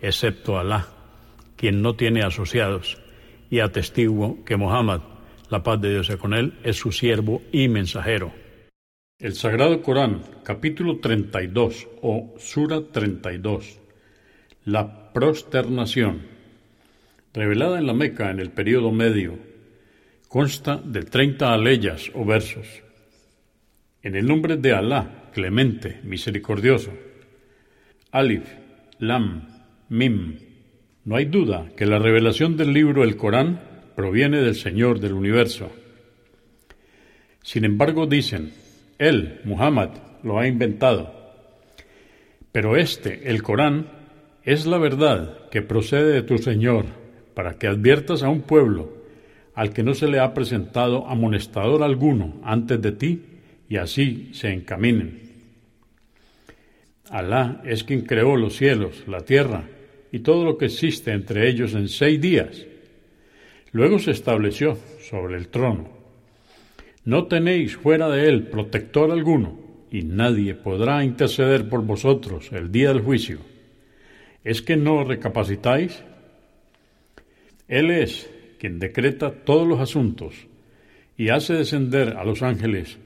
excepto Alá, quien no tiene asociados, y atestiguo que Muhammad, la paz de Dios sea con él, es su siervo y mensajero. El Sagrado Corán, capítulo 32 o Sura 32, la prosternación, revelada en la Meca en el período medio, consta de 30 aleyas o versos. En el nombre de Alá, clemente, misericordioso. Alif, Lam, Mim. No hay duda que la revelación del libro El Corán proviene del Señor del universo. Sin embargo, dicen, Él, Muhammad, lo ha inventado. Pero este, el Corán, es la verdad que procede de tu Señor, para que adviertas a un pueblo al que no se le ha presentado amonestador alguno antes de ti, y así se encaminen. Alá es quien creó los cielos, la tierra, y todo lo que existe entre ellos en seis días. Luego se estableció sobre el trono. No tenéis fuera de él protector alguno, y nadie podrá interceder por vosotros el día del juicio. ¿Es que no recapacitáis? Él es quien decreta todos los asuntos y hace descender a los ángeles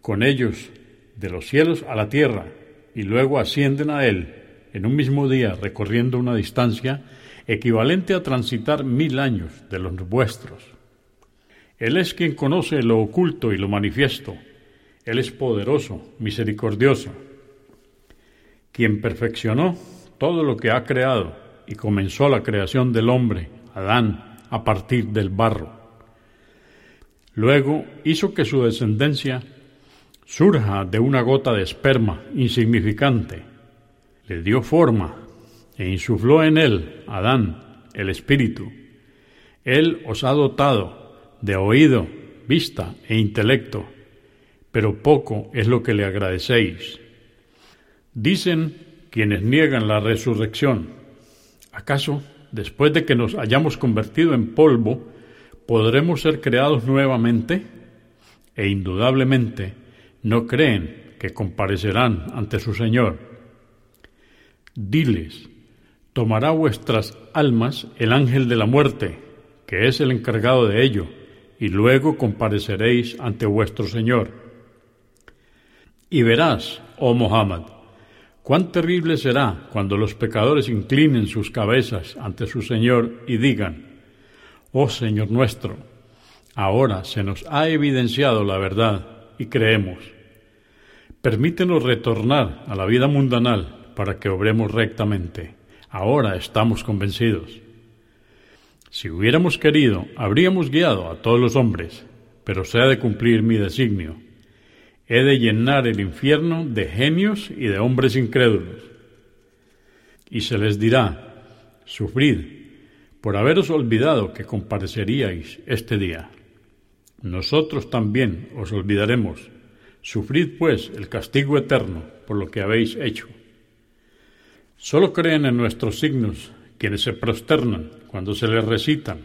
con ellos de los cielos a la tierra y luego ascienden a él en un mismo día recorriendo una distancia equivalente a transitar mil años de los vuestros. Él es quien conoce lo oculto y lo manifiesto. Él es poderoso, misericordioso, quien perfeccionó todo lo que ha creado y comenzó la creación del hombre, Adán, a partir del barro. Luego hizo que su descendencia surja de una gota de esperma insignificante le dio forma e insufló en él, Adán, el Espíritu. Él os ha dotado de oído, vista e intelecto, pero poco es lo que le agradecéis. Dicen quienes niegan la resurrección, ¿acaso después de que nos hayamos convertido en polvo, podremos ser creados nuevamente? E indudablemente no creen que comparecerán ante su Señor. Diles, tomará vuestras almas el ángel de la muerte, que es el encargado de ello, y luego compareceréis ante vuestro Señor. Y verás, oh Mohammed, cuán terrible será cuando los pecadores inclinen sus cabezas ante su Señor y digan, oh Señor nuestro, ahora se nos ha evidenciado la verdad y creemos. Permítenos retornar a la vida mundanal para que obremos rectamente. Ahora estamos convencidos. Si hubiéramos querido, habríamos guiado a todos los hombres, pero se ha de cumplir mi designio. He de llenar el infierno de genios y de hombres incrédulos. Y se les dirá, sufrid por haberos olvidado que compareceríais este día. Nosotros también os olvidaremos. Sufrid pues el castigo eterno por lo que habéis hecho. Solo creen en nuestros signos quienes se prosternan cuando se les recitan,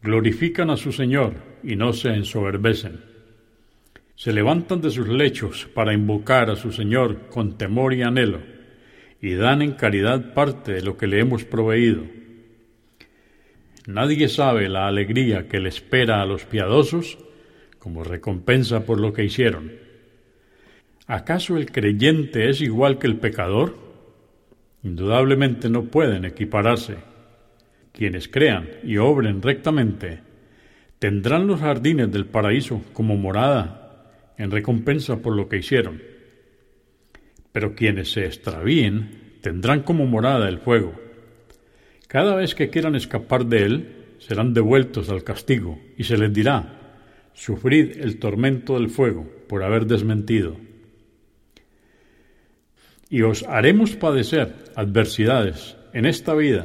glorifican a su Señor y no se ensoberbecen. Se levantan de sus lechos para invocar a su Señor con temor y anhelo, y dan en caridad parte de lo que le hemos proveído. Nadie sabe la alegría que le espera a los piadosos como recompensa por lo que hicieron. ¿Acaso el creyente es igual que el pecador? Indudablemente no pueden equipararse. Quienes crean y obren rectamente tendrán los jardines del paraíso como morada en recompensa por lo que hicieron. Pero quienes se extravíen tendrán como morada el fuego. Cada vez que quieran escapar de él, serán devueltos al castigo y se les dirá, sufrid el tormento del fuego por haber desmentido y os haremos padecer adversidades en esta vida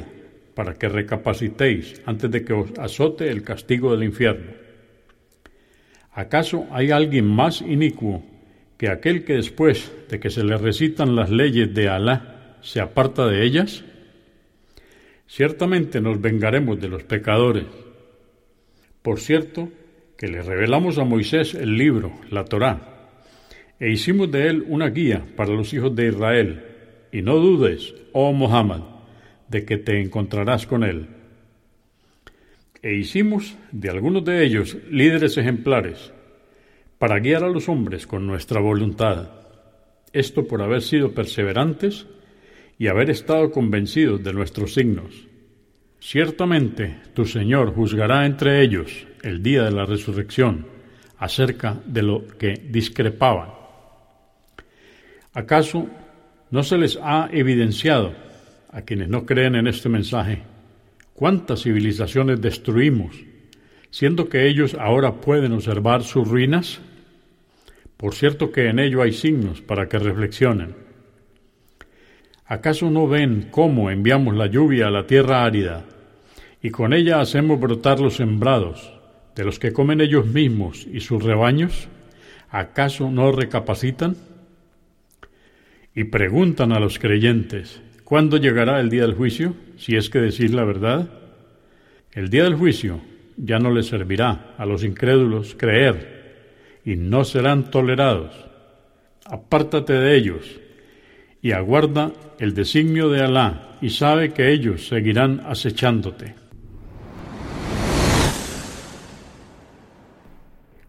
para que recapacitéis antes de que os azote el castigo del infierno. ¿Acaso hay alguien más inicuo que aquel que después de que se le recitan las leyes de Alá se aparta de ellas? Ciertamente nos vengaremos de los pecadores. Por cierto, que le revelamos a Moisés el libro, la Torá, e hicimos de él una guía para los hijos de Israel, y no dudes, oh Muhammad, de que te encontrarás con él. E hicimos de algunos de ellos líderes ejemplares, para guiar a los hombres con nuestra voluntad, esto por haber sido perseverantes y haber estado convencidos de nuestros signos. Ciertamente tu Señor juzgará entre ellos el día de la resurrección acerca de lo que discrepaban. ¿Acaso no se les ha evidenciado a quienes no creen en este mensaje cuántas civilizaciones destruimos, siendo que ellos ahora pueden observar sus ruinas? Por cierto que en ello hay signos para que reflexionen. ¿Acaso no ven cómo enviamos la lluvia a la tierra árida y con ella hacemos brotar los sembrados de los que comen ellos mismos y sus rebaños? ¿Acaso no recapacitan? Y preguntan a los creyentes, ¿cuándo llegará el día del juicio? Si es que decir la verdad. El día del juicio ya no les servirá a los incrédulos creer y no serán tolerados. Apártate de ellos y aguarda el designio de Alá y sabe que ellos seguirán acechándote.